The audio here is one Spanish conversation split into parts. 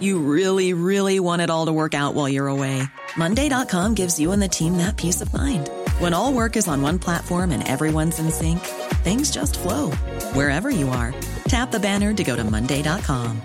You really, really want it all to work out while you're away. Monday.com gives you and the team that peace of mind. When all work is on one platform and everyone's in sync, things just flow wherever you are. Tap the banner to go to Monday.com.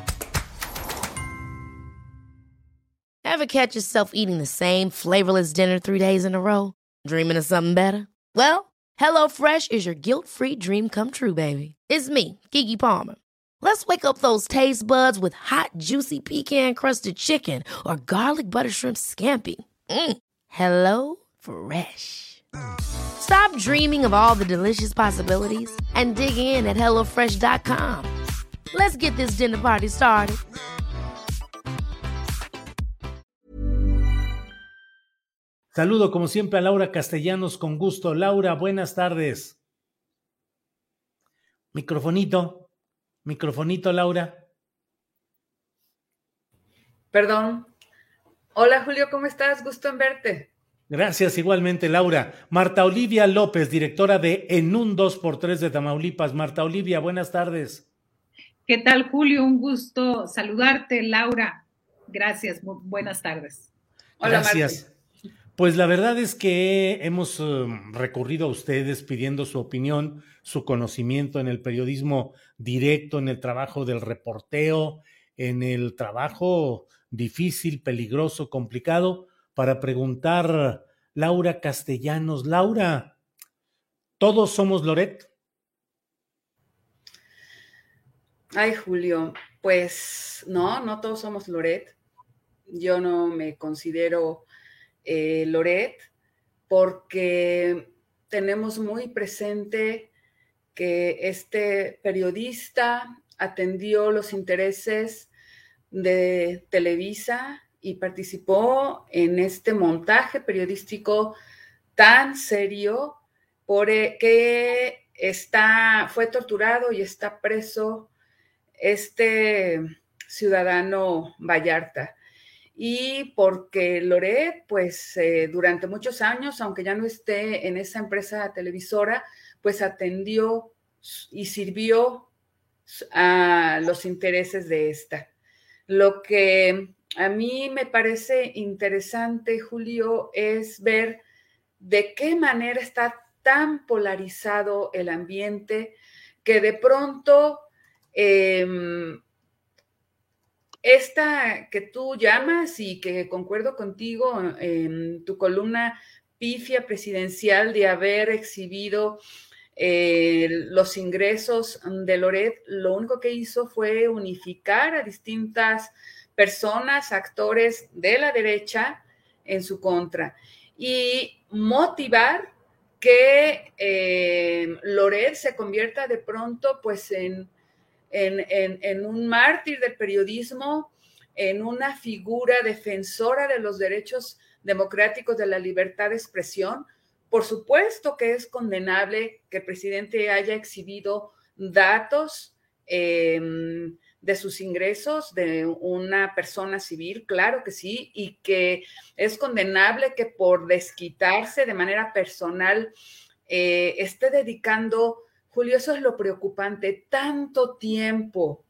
Ever catch yourself eating the same flavorless dinner three days in a row? Dreaming of something better? Well, HelloFresh is your guilt free dream come true, baby. It's me, Kiki Palmer. Let's wake up those taste buds with hot, juicy pecan crusted chicken or garlic butter shrimp scampi. Mm. Hello Fresh. Stop dreaming of all the delicious possibilities and dig in at HelloFresh.com. Let's get this dinner party started. Saludo como siempre a Laura Castellanos con gusto. Laura, buenas tardes. Microfonito, microfonito, Laura. Perdón. Hola Julio, ¿cómo estás? Gusto en verte. Gracias igualmente, Laura. Marta Olivia López, directora de En un 2x3 de Tamaulipas. Marta Olivia, buenas tardes. ¿Qué tal, Julio? Un gusto saludarte, Laura. Gracias, buenas tardes. Hola, Gracias. Pues la verdad es que hemos eh, recurrido a ustedes pidiendo su opinión, su conocimiento en el periodismo directo, en el trabajo del reporteo, en el trabajo difícil, peligroso, complicado, para preguntar Laura Castellanos. Laura, ¿todos somos Loret? Ay, Julio, pues no, no todos somos Loret. Yo no me considero eh, Loret, porque tenemos muy presente que este periodista atendió los intereses de Televisa y participó en este montaje periodístico tan serio por e, que está, fue torturado y está preso este ciudadano Vallarta y porque Loret, pues eh, durante muchos años, aunque ya no esté en esa empresa televisora, pues atendió y sirvió a los intereses de esta. Lo que a mí me parece interesante, Julio, es ver de qué manera está tan polarizado el ambiente que de pronto em, esta que tú llamas y que concuerdo contigo en tu columna pifia presidencial de haber exhibido eh, los ingresos de Loret, lo único que hizo fue unificar a distintas personas, actores de la derecha en su contra y motivar que eh, Loret se convierta de pronto pues en en, un mártir del periodismo, en una figura defensora de los derechos democráticos de la libertad de expresión. Por supuesto que es condenable que el presidente haya exhibido datos em, de sus ingresos de una persona civil, claro que sí, y que es condenable que por desquitarse de manera personal eh, esté dedicando Julio, eso es lo preocupante, tanto tiempo,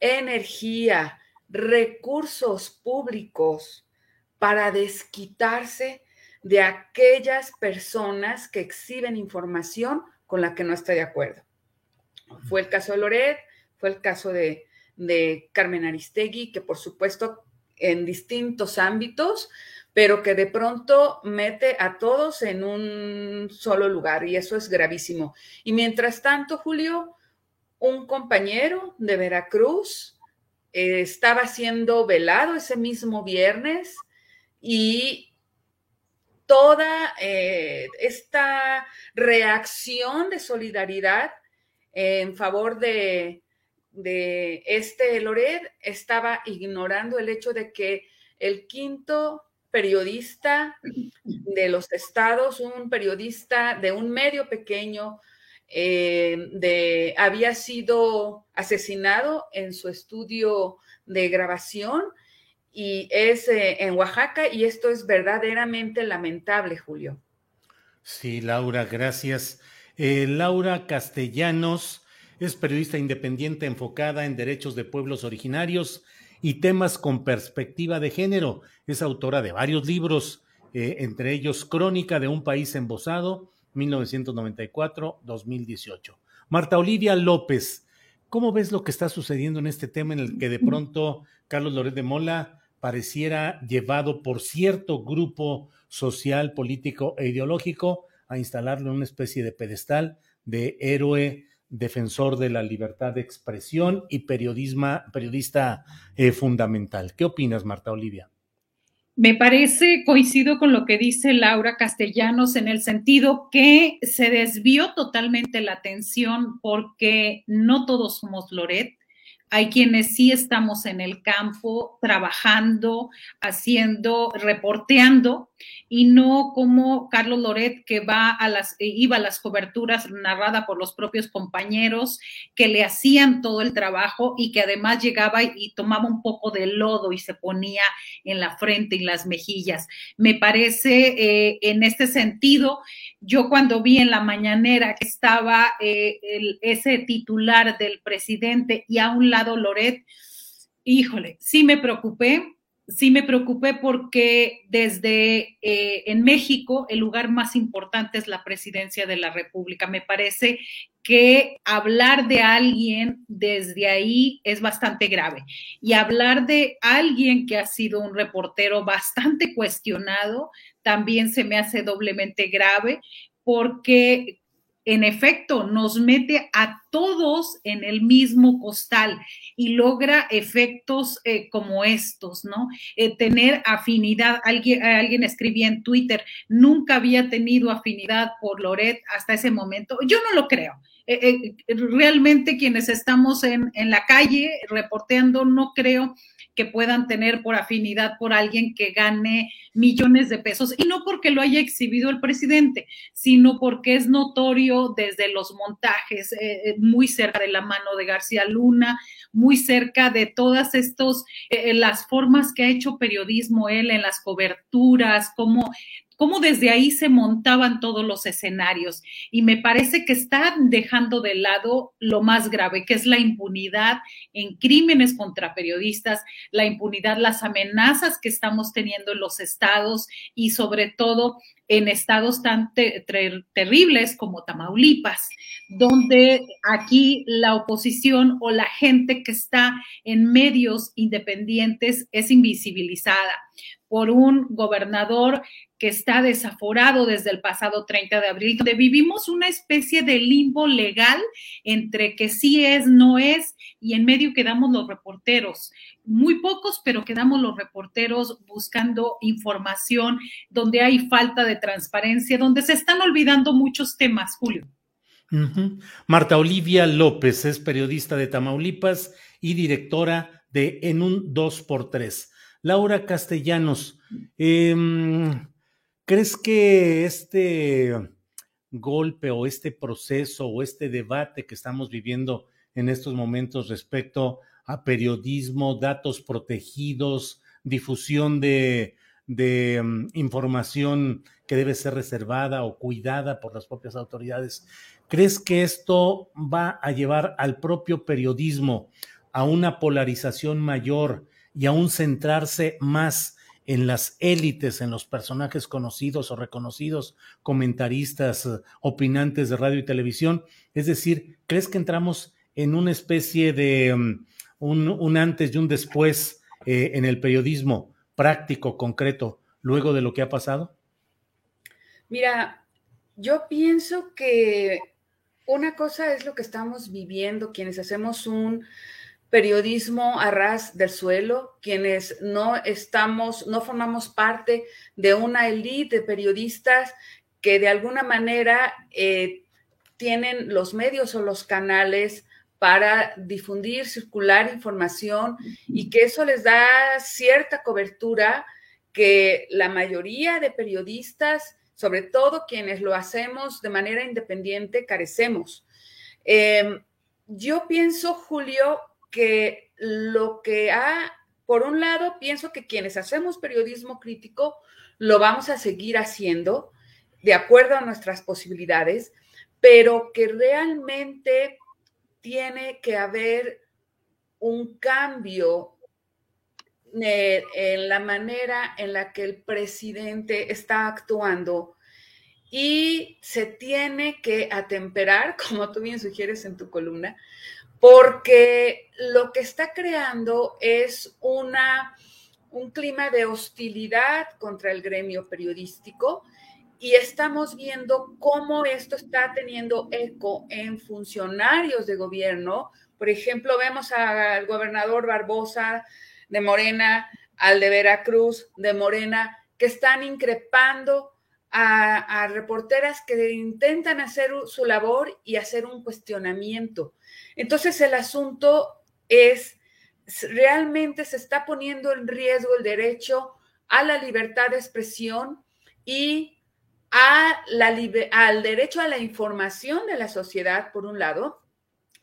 energía, recursos públicos para desquitarse de aquellas personas que exhiben información con la que no está de acuerdo. Fue el caso de Loret, fue el caso de, de Carmen Aristegui, que por supuesto en distintos ámbitos pero que de pronto mete a todos en un solo lugar y eso es gravísimo. Y mientras tanto, Julio, un compañero de Veracruz eh, estaba siendo velado ese mismo viernes y toda eh, esta reacción de solidaridad en favor de, de este Loret estaba ignorando el hecho de que el quinto periodista de los estados, un periodista de un medio pequeño, eh, de, había sido asesinado en su estudio de grabación y es eh, en Oaxaca y esto es verdaderamente lamentable, Julio. Sí, Laura, gracias. Eh, Laura Castellanos es periodista independiente enfocada en derechos de pueblos originarios y temas con perspectiva de género. Es autora de varios libros, eh, entre ellos Crónica de un país embosado, 1994-2018. Marta Olivia López, ¿cómo ves lo que está sucediendo en este tema en el que de pronto Carlos Loret de Mola pareciera llevado por cierto grupo social, político e ideológico a instalarlo en una especie de pedestal de héroe defensor de la libertad de expresión y periodista eh, fundamental. ¿Qué opinas, Marta Olivia? Me parece, coincido con lo que dice Laura Castellanos en el sentido que se desvió totalmente la atención porque no todos somos Loret. Hay quienes sí estamos en el campo trabajando, haciendo, reporteando, y no como Carlos Loret que va a las, iba a las coberturas narrada por los propios compañeros que le hacían todo el trabajo y que además llegaba y tomaba un poco de lodo y se ponía en la frente y las mejillas. Me parece eh, en este sentido yo cuando vi en la mañanera que estaba eh, ese titular del presidente y a un lado Loret, híjole, sí me preocupé, sí me preocupé porque desde eh, en México el lugar más importante es la presidencia de la República. Me parece que hablar de alguien desde ahí es bastante grave. Y hablar de alguien que ha sido un reportero bastante cuestionado también se me hace doblemente grave porque en efecto nos mete a todos en el mismo costal y logra efectos eh, como estos, ¿no? Eh, tener afinidad, alguien, alguien escribía en Twitter, nunca había tenido afinidad por Loret hasta ese momento. Yo no lo creo. Eh, realmente quienes estamos en, en la calle reporteando, no creo que puedan tener por afinidad por alguien que gane millones de pesos, y no porque lo haya exhibido el presidente, sino porque es notorio desde los montajes, eh, eh, muy cerca de la mano de García Luna, muy cerca de todas estas, eh, las formas que ha hecho periodismo él en las coberturas, como cómo desde ahí se montaban todos los escenarios. Y me parece que están dejando de lado lo más grave, que es la impunidad en crímenes contra periodistas, la impunidad, las amenazas que estamos teniendo en los estados y sobre todo en estados tan terribles como Tamaulipas, donde aquí la oposición o la gente que está en medios independientes es invisibilizada por un gobernador que está desaforado desde el pasado 30 de abril, donde vivimos una especie de limbo legal entre que sí es, no es, y en medio quedamos los reporteros, muy pocos, pero quedamos los reporteros buscando información, donde hay falta de transparencia, donde se están olvidando muchos temas, Julio. Marta Olivia López es periodista de Tamaulipas y directora de En un 2x3. Laura Castellanos, eh, ¿Crees que este golpe o este proceso o este debate que estamos viviendo en estos momentos respecto a periodismo, datos protegidos, difusión de, mm, información que debe ser reservada o cuidada por las propias autoridades, ¿crees que esto va a llevar al propio periodismo a una polarización mayor y a un centrarse más en las élites, en los personajes conocidos o reconocidos, comentaristas, eh, opinantes de radio y televisión. Es decir, ¿crees que entramos en una especie de mm, un, antes y un después eh, en el periodismo práctico, concreto, luego de lo que ha pasado? Mira, yo pienso que una cosa es lo que estamos viviendo, quienes hacemos un periodismo a ras del suelo, quienes no estamos, no formamos parte de una élite de periodistas que de alguna manera eh, tienen los medios o los canales para difundir, circular información y que eso les da cierta cobertura que la mayoría de periodistas, sobre todo quienes lo hacemos de manera independiente, carecemos. Em, yo pienso, Julio, que lo que ha, por un lado, pienso que quienes hacemos periodismo crítico lo vamos a seguir haciendo de acuerdo a nuestras posibilidades, pero que realmente tiene que haber un cambio en la manera en la que el presidente está actuando y se tiene que atemperar, como tú bien sugieres en tu columna, porque lo que está creando es una, un clima de hostilidad contra el gremio periodístico y estamos viendo cómo esto está teniendo eco en funcionarios de gobierno. Por ejemplo, vemos al gobernador Barbosa de Morena, al de Veracruz de Morena, que están increpando a, reporteras que intentan hacer su labor y hacer un cuestionamiento. Entonces el asunto es, realmente se está poniendo en riesgo el derecho a la libertad de expresión y al derecho a la información de la sociedad, por un lado,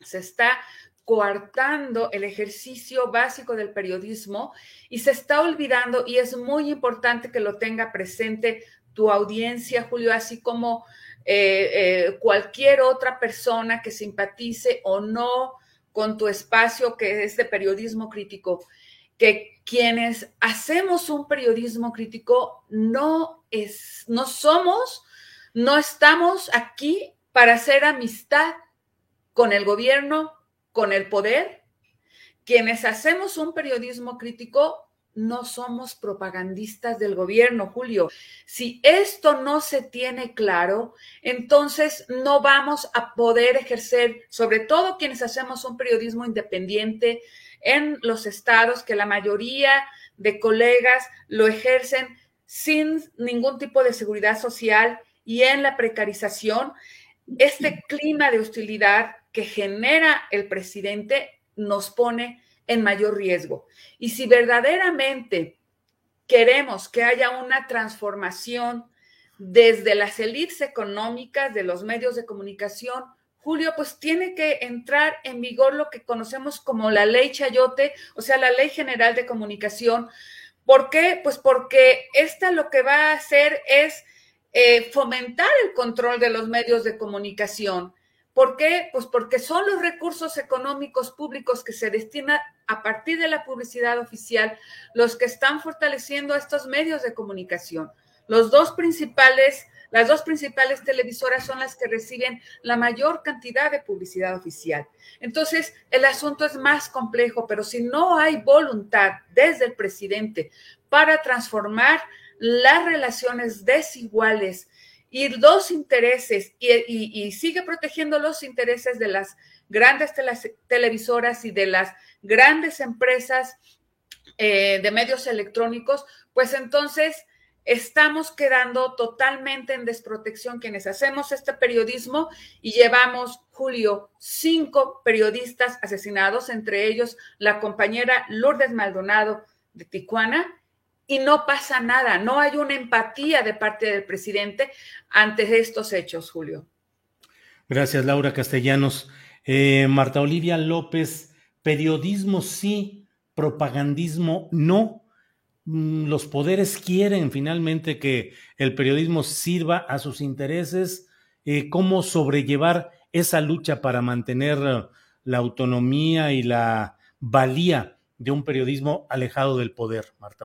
se está coartando el ejercicio básico del periodismo y se está olvidando, y es muy importante que lo tenga presente tu audiencia, Julio, así como eh, eh, cualquier otra persona que simpatice o no con tu espacio que es de periodismo crítico, que quienes hacemos un periodismo crítico no es, no somos, no estamos aquí para hacer amistad con el gobierno, con el poder. Quienes hacemos un periodismo crítico no somos propagandistas del gobierno, Julio. Si esto no se tiene claro, entonces no vamos a poder ejercer, sobre todo quienes hacemos un periodismo independiente en los estados, que la mayoría de colegas lo ejercen sin ningún tipo de seguridad social y en la precarización, este clima de hostilidad que genera el presidente nos pone en mayor riesgo. Y si verdaderamente queremos que haya una transformación desde las élites económicas de los medios de comunicación, Julio, pues tiene que entrar en vigor lo que conocemos como la ley Chayote, o sea, la ley general de comunicación. ¿Por qué? Pues porque esta lo que va a hacer es eh, fomentar el control de los medios de comunicación. ¿Por qué? Pues porque son los recursos económicos públicos que se destinan a partir de la publicidad oficial los que están fortaleciendo estos medios de comunicación. Las dos principales televisoras son las que reciben la mayor cantidad de publicidad oficial. Entonces, el asunto es más complejo, pero si no hay voluntad desde el presidente para transformar las relaciones desiguales y dos intereses y, sigue protegiendo los intereses de las grandes televisoras y de las grandes empresas eh, de medios electrónicos, pues entonces estamos quedando totalmente en desprotección quienes hacemos este periodismo y llevamos, Julio, cinco periodistas asesinados, entre ellos la compañera Lourdes Maldonado de Tijuana, y no pasa nada, no hay una empatía de parte del presidente ante estos hechos, Julio. Gracias, Laura Castellanos. Eh, Marta Olivia López, periodismo sí, propagandismo no. Mm, los poderes quieren finalmente que el periodismo sirva a sus intereses. Eh, ¿Cómo sobrellevar esa lucha para mantener la autonomía y la valía de un periodismo alejado del poder, Marta?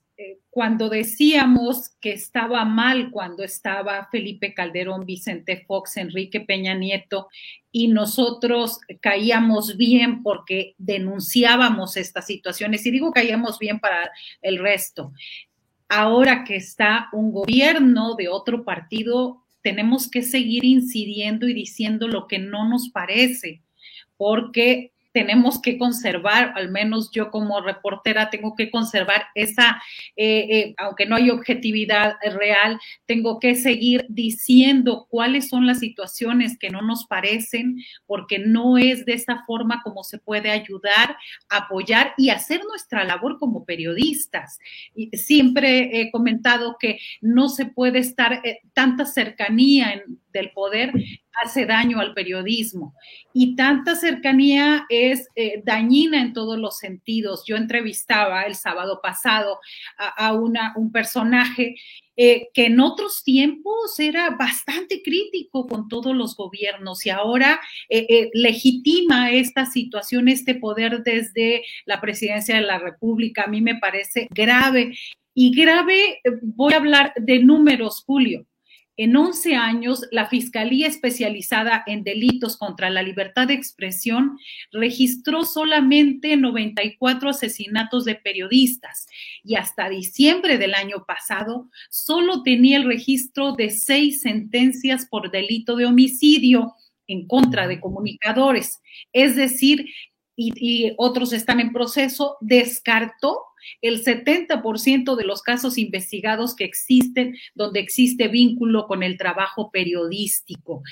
cuando decíamos que estaba mal cuando estaba Felipe Calderón, Vicente Fox, Enrique Peña Nieto, y nosotros caíamos bien porque denunciábamos estas situaciones, y digo caíamos bien para el resto. Ahora que está un gobierno de otro partido, tenemos que seguir incidiendo y diciendo lo que no nos parece, porque tenemos que conservar, al menos yo como reportera tengo que conservar esa, eh, eh, aunque no hay objetividad real, tengo que seguir diciendo cuáles son las situaciones que no nos parecen, porque no es de esa forma como se puede ayudar, apoyar y hacer nuestra labor como periodistas. Y siempre he comentado que no se puede estar eh, tanta cercanía en, del poder hace daño al periodismo y tanta cercanía es eh, dañina en todos los sentidos. Yo entrevistaba el sábado pasado a, una, un personaje eh, que en otros tiempos era bastante crítico con todos los gobiernos y ahora eh, legitima esta situación, este poder desde la presidencia de la República. A mí me parece grave. Y grave, voy a hablar de números, Julio. En 11 años, la Fiscalía Especializada en Delitos contra la Libertad de Expresión registró solamente 94 asesinatos de periodistas y hasta diciembre del año pasado solo tenía el registro de seis sentencias por delito de homicidio en contra de comunicadores. Es decir, y, y otros están en proceso, descartó el 70% de los casos investigados que existen, donde existe vínculo con el trabajo periodístico.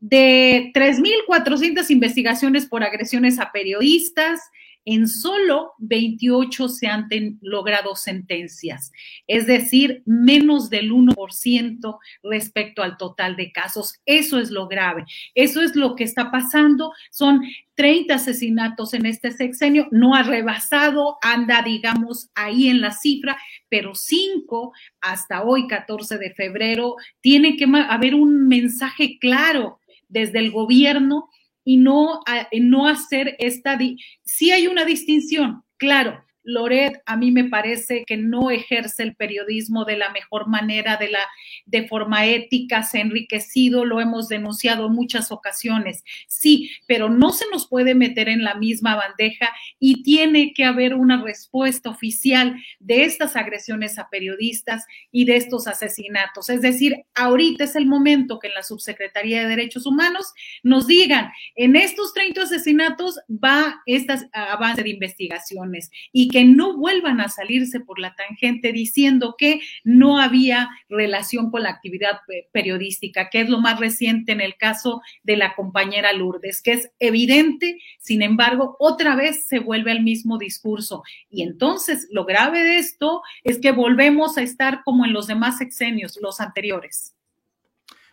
De 3.400 investigaciones por agresiones a periodistas, en solo 28 se han logrado sentencias, es decir, menos del 1% respecto al total de casos. Eso es lo grave, eso es lo que está pasando. Son 30 asesinatos en este sexenio, no ha rebasado, anda, digamos, ahí en la cifra, pero 5 hasta hoy, 14 de febrero, tiene que haber un mensaje claro desde el gobierno y no, no hacer esta... Sí hay una distinción, claro, Loret a mí me parece que no ejerce el periodismo de la mejor manera, de la de forma ética, se ha enriquecido, lo hemos denunciado en muchas ocasiones. Sí, pero no se nos puede meter en la misma bandeja y tiene que haber una respuesta oficial de estas agresiones a periodistas y de estos asesinatos. Es decir, ahorita es el momento que en la Subsecretaría de Derechos Humanos nos digan, en estos 30 asesinatos va este avance de investigaciones y que no vuelvan a salirse por la tangente diciendo que no había relación con la actividad periodística, que es lo más reciente en el caso de la compañera Lourdes, que es evidente, sin embargo, otra vez se vuelve al mismo discurso. Y entonces lo grave de esto es que volvemos a estar como en los demás sexenios, los anteriores.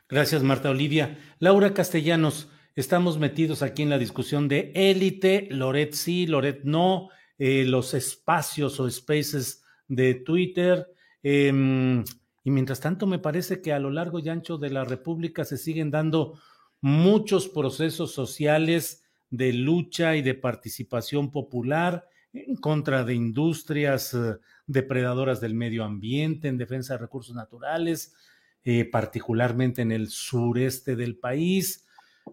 Gracias, Marta Olivia. Laura Castellanos, estamos metidos aquí en la discusión de élite, Loret sí, Loret no, eh, los espacios o spaces de Twitter. Em, y mientras tanto, me parece que a lo largo y ancho de la República se siguen dando muchos procesos sociales de lucha y de participación popular en contra de industrias eh, depredadoras del medio ambiente, en defensa de recursos naturales, eh, particularmente en el sureste del país.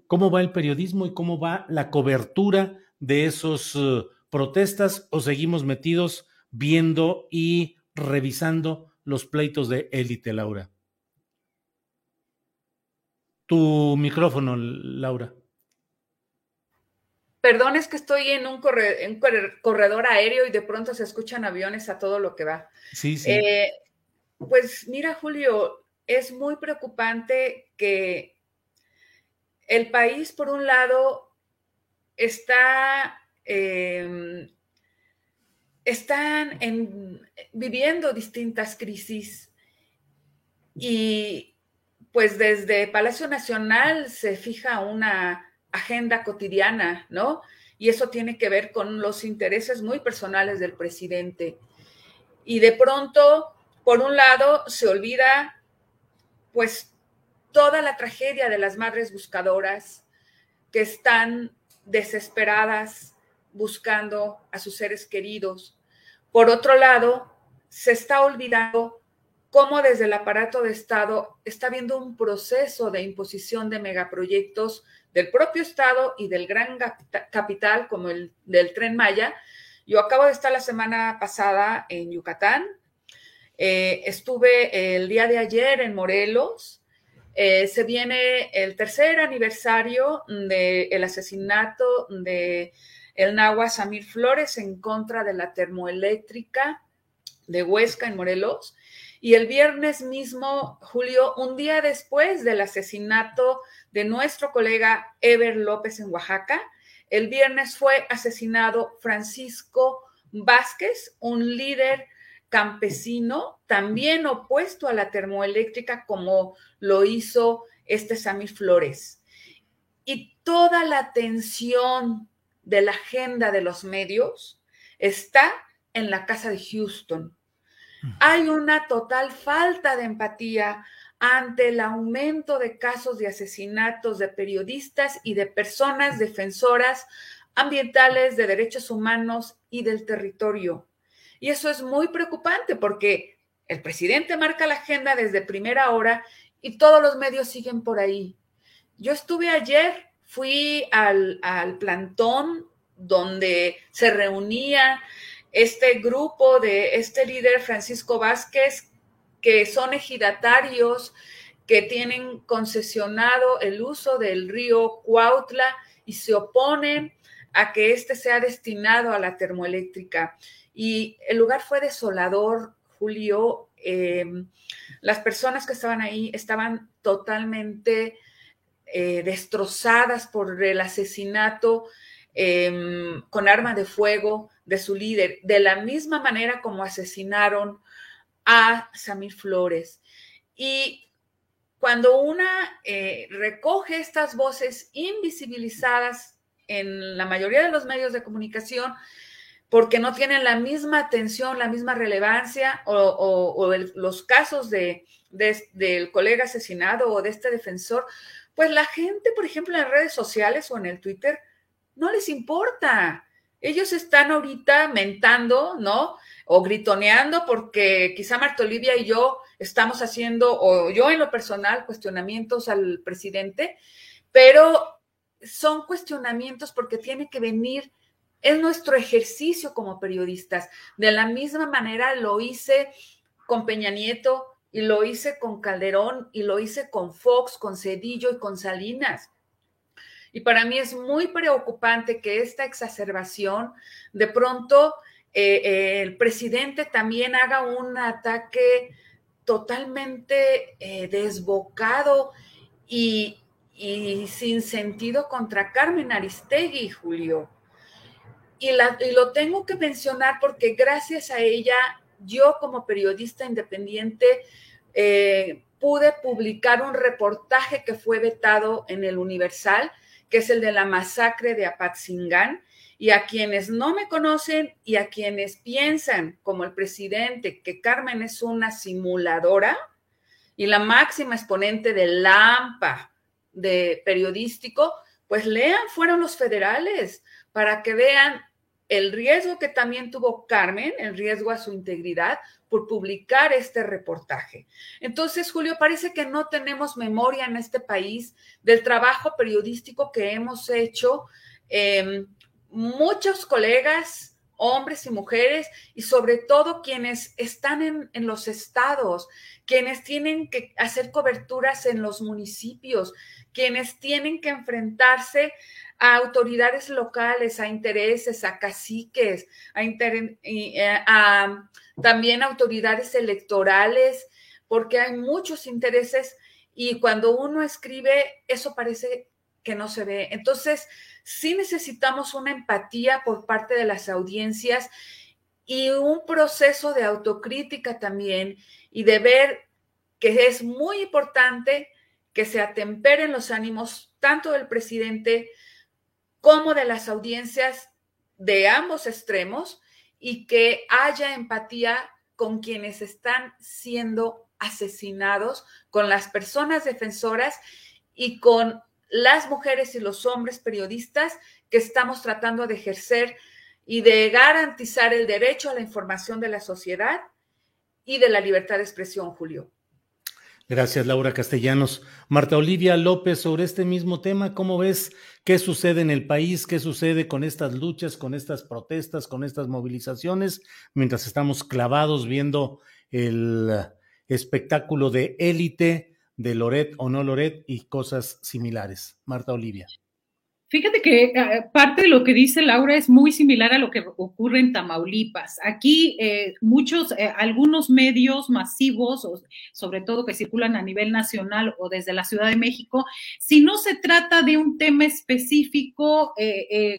¿Cómo va el periodismo y cómo va la cobertura de esos protestas o seguimos metidos viendo y revisando los pleitos de élite, Laura? Tu micrófono, Laura. Perdón, es que estoy en un, corredor aéreo y de pronto se escuchan aviones a todo lo que va. Sí, sí. Eh, pues mira, Julio, es muy preocupante que el país, por un lado, está Em, están viviendo distintas crisis y pues desde Palacio Nacional se fija una agenda cotidiana, ¿no? Y eso tiene que ver con los intereses muy personales del presidente. Y de pronto, por un lado, se olvida pues toda la tragedia de las madres buscadoras que están desesperadas buscando a sus seres queridos. Por otro lado, se está olvidando cómo desde el aparato de Estado está habiendo un proceso de imposición de megaproyectos del propio Estado y del gran capital como el del tren Maya. Yo acabo de estar la semana pasada en Yucatán, eh, estuve el día de ayer en Morelos, eh, se viene el tercer aniversario del asesinato de el Nahua Samir Flores en contra de la termoeléctrica de Huesca en Morelos. Y el viernes mismo, Julio, un día después del asesinato de nuestro colega Ever López en Oaxaca, el viernes fue asesinado Francisco Vázquez, un líder campesino, también opuesto a la termoeléctrica como lo hizo este Samir Flores. Y toda la atención de la agenda de los medios está en la casa de Houston. Hay una total falta de empatía ante el aumento de casos de asesinatos de periodistas y de personas defensoras ambientales, de derechos humanos y del territorio. Y eso es muy preocupante porque el presidente marca la agenda desde primera hora y todos los medios siguen por ahí. Yo estuve ayer, fui al, plantón donde se reunía este grupo de este líder Francisco Vázquez, que son ejidatarios que tienen concesionado el uso del río Cuautla y se oponen a que este sea destinado a la termoeléctrica. Y el lugar fue desolador, Julio. Em, las personas que estaban ahí estaban totalmente eh, destrozadas por el asesinato em, con arma de fuego de su líder, de la misma manera como asesinaron a Samir Flores. Y cuando una eh, recoge estas voces invisibilizadas en la mayoría de los medios de comunicación, porque no tienen la misma atención, la misma relevancia, o, los casos de, del colega asesinado o de este defensor, pues la gente, por ejemplo, en redes sociales o en el Twitter, no les importa. Ellos están ahorita mentando, ¿no? O gritoneando porque quizá Marta Olivia y yo estamos haciendo, o yo en lo personal, cuestionamientos al presidente, pero son cuestionamientos porque tiene que venir es nuestro ejercicio como periodistas. De la misma manera lo hice con Peña Nieto y lo hice con Calderón y lo hice con Fox, con Cedillo y con Salinas. Y para mí es muy preocupante que esta exacerbación, de pronto eh, el presidente también haga un ataque totalmente eh, desbocado y, y sin sentido contra Carmen Aristegui, Julio. Y, lo tengo que mencionar porque gracias a ella, yo como periodista independiente, eh, pude publicar un reportaje que fue vetado en el Universal, que es el de la masacre de Apatzingán. Y a quienes no me conocen y a quienes piensan, como el presidente, que Carmen es una simuladora y la máxima exponente del LAMPA de periodístico, pues lean, fueron los federales para que vean el riesgo que también tuvo Carmen, el riesgo a su integridad por publicar este reportaje. Entonces, Julio, parece que no tenemos memoria en este país del trabajo periodístico que hemos hecho em, muchos colegas, hombres y mujeres, y sobre todo quienes están en, en los estados, quienes tienen que hacer coberturas en los municipios, quienes tienen que enfrentarse a autoridades locales, a intereses, a caciques, a, eh, a también autoridades electorales, porque hay muchos intereses y cuando uno escribe, eso parece que no se ve. Entonces, sí necesitamos una empatía por parte de las audiencias y un proceso de autocrítica también y de ver que es muy importante que se atemperen los ánimos tanto del presidente como de las audiencias de ambos extremos y que haya empatía con quienes están siendo asesinados, con las personas defensoras y con las mujeres y los hombres periodistas que estamos tratando de ejercer y de garantizar el derecho a la información de la sociedad y de la libertad de expresión, Julio. Gracias, Laura Castellanos. Marta Olivia López, sobre este mismo tema, ¿cómo ves qué sucede en el país? ¿Qué sucede con estas luchas, con estas protestas, con estas movilizaciones, mientras estamos clavados viendo el espectáculo de élite de Loret o no Loret y cosas similares? Marta Olivia. Fíjate que eh, parte de lo que dice Laura es muy similar a lo que ocurre en Tamaulipas. Aquí eh, muchos, eh, algunos medios masivos, sobre todo que circulan a nivel nacional o desde la Ciudad de México, si no se trata de un tema específico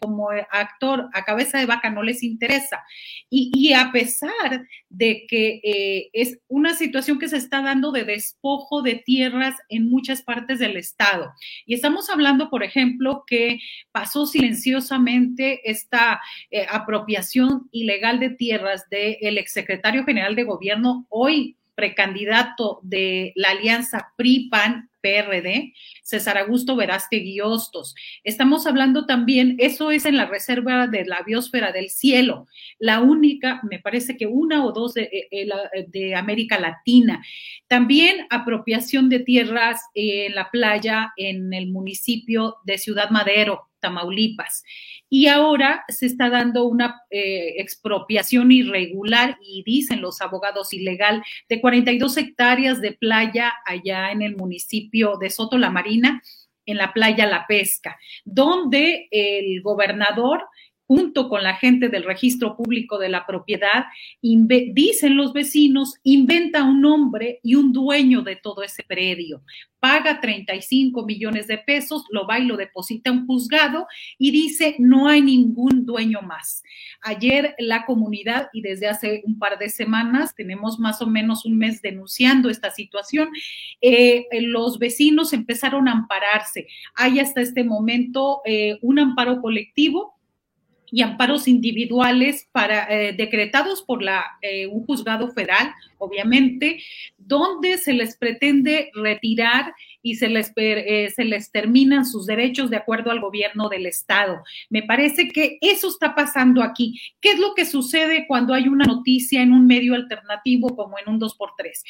como actor a cabeza de vaca no les interesa. Y, y a pesar de que es una situación que se está dando de despojo de tierras en muchas partes del estado. Y estamos hablando, por ejemplo, que pasó silenciosamente esta eh, apropiación ilegal de tierras del exsecretario general de gobierno, hoy precandidato de la alianza PRI-PAN PRD, César Augusto Verástegui Hostos. Estamos hablando también, eso es en la reserva de la biosfera del cielo, la única, me parece que una o dos de, eh, eh, de América Latina. También apropiación de tierras en la playa en el municipio de Ciudad Madero, Tamaulipas. Y ahora se está dando una eh, expropiación irregular y dicen los abogados ilegal de 42 hectáreas de playa allá en el municipio de Soto la Marina, en la playa La Pesca, donde el gobernador junto con la gente del registro público de la propiedad, dicen los vecinos, inventa un nombre y un dueño de todo ese predio. Paga 35 millones de pesos, lo va y lo deposita un juzgado y dice no hay ningún dueño más. Ayer la comunidad y desde hace un par de semanas tenemos más o menos un mes denunciando esta situación. Eh, los vecinos empezaron a ampararse. Hay hasta este momento eh, un amparo colectivo y amparos individuales para, eh, decretados por la, eh, un juzgado federal, obviamente, donde se les pretende retirar y se les, eh, se les terminan sus derechos de acuerdo al gobierno del Estado. Me parece que eso está pasando aquí. ¿Qué es lo que sucede cuando hay una noticia en un medio alternativo como en un 2x3?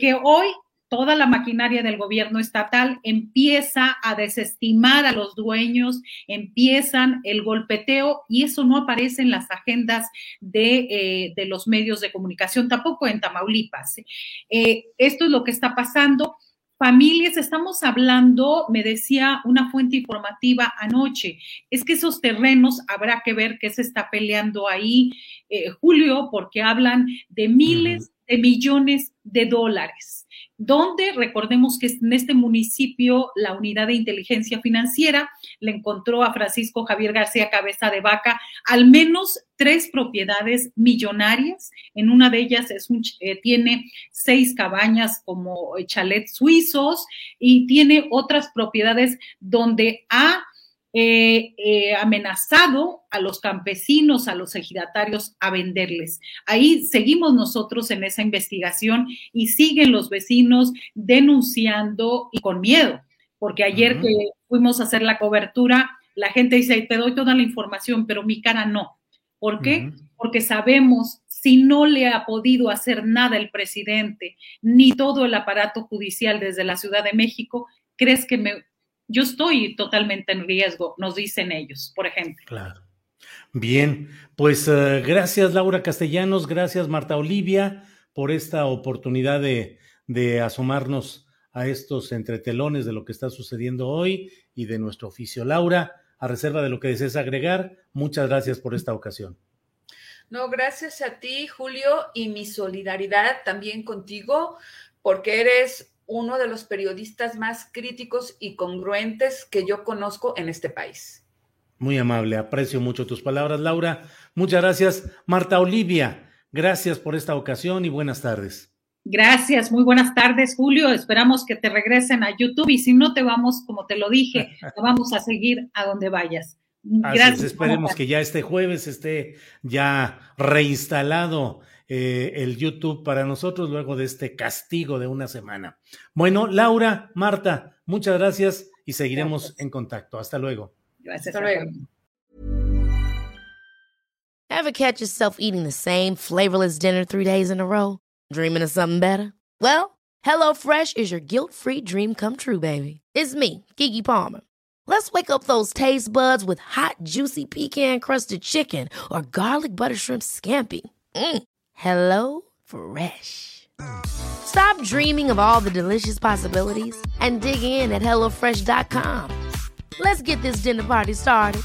que hoy toda la maquinaria del gobierno estatal empieza a desestimar a los dueños, empiezan el golpeteo y eso no aparece en las agendas de, eh, los medios de comunicación, tampoco en Tamaulipas. Eh, esto es lo que está pasando. Familias, estamos hablando, me decía una fuente informativa anoche, es que esos terrenos habrá que ver qué se está peleando ahí, eh, Julio, porque hablan de miles de millones de dólares donde recordemos que en este municipio la unidad de inteligencia financiera le encontró a Francisco Javier García Cabeza de Vaca al menos tres propiedades millonarias. En una de ellas es un, eh, tiene seis cabañas como chalets suizos y tiene otras propiedades donde ha eh, eh, amenazado a los campesinos, a los ejidatarios a venderles. Ahí seguimos nosotros en esa investigación y siguen los vecinos denunciando y con miedo, porque ayer que fuimos a hacer la cobertura, la gente dice, te doy toda la información, pero mi cara no. ¿Por qué? Porque sabemos si no le ha podido hacer nada el presidente ni todo el aparato judicial desde la Ciudad de México, ¿crees que me yo estoy totalmente en riesgo, nos dicen ellos, por ejemplo. Claro. Bien, pues eh, gracias Laura Castellanos, gracias Marta Olivia por esta oportunidad de, de asomarnos a estos entretelones de lo que está sucediendo hoy y de nuestro oficio. Laura, a reserva de lo que desees agregar, muchas gracias por esta ocasión. No, gracias a ti, Julio, y mi solidaridad también contigo, porque eres uno de los periodistas más críticos y congruentes que yo conozco en este país. Muy amable, aprecio mucho tus palabras, Laura. Muchas gracias, Marta Olivia. Gracias por esta ocasión y buenas tardes. Gracias, muy buenas tardes, Julio. Esperamos que te regresen a YouTube y si no te vamos, como te lo dije, te vamos a seguir a donde vayas. Gracias. esperemos que ya este jueves esté ya reinstalado eh, el YouTube para nosotros luego de este castigo de una semana. Bueno, Laura, Marta, muchas gracias y seguiremos en contacto. Hasta luego. Gracias. Hasta luego. Ever catch yourself eating the same flavorless dinner three days in a row? Dreaming of something better? Well, HelloFresh is your guilt-free dream come true, baby. It's me, Kiki Palmer. Let's wake up those taste buds with hot, juicy pecan crusted chicken or garlic butter shrimp scampi. Mm. Hello Fresh. Stop dreaming of all the delicious possibilities and dig in at HelloFresh.com. Let's get this dinner party started.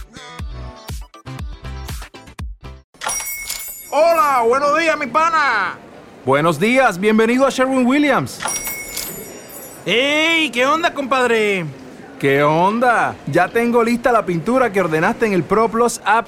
Hola, buenos días, mi pana. Buenos días, bienvenido a Sherwin Williams. ¡Ey! ¿Qué onda, compadre? ¿Qué onda? Ya tengo lista la pintura que ordenaste en el ProPlus app.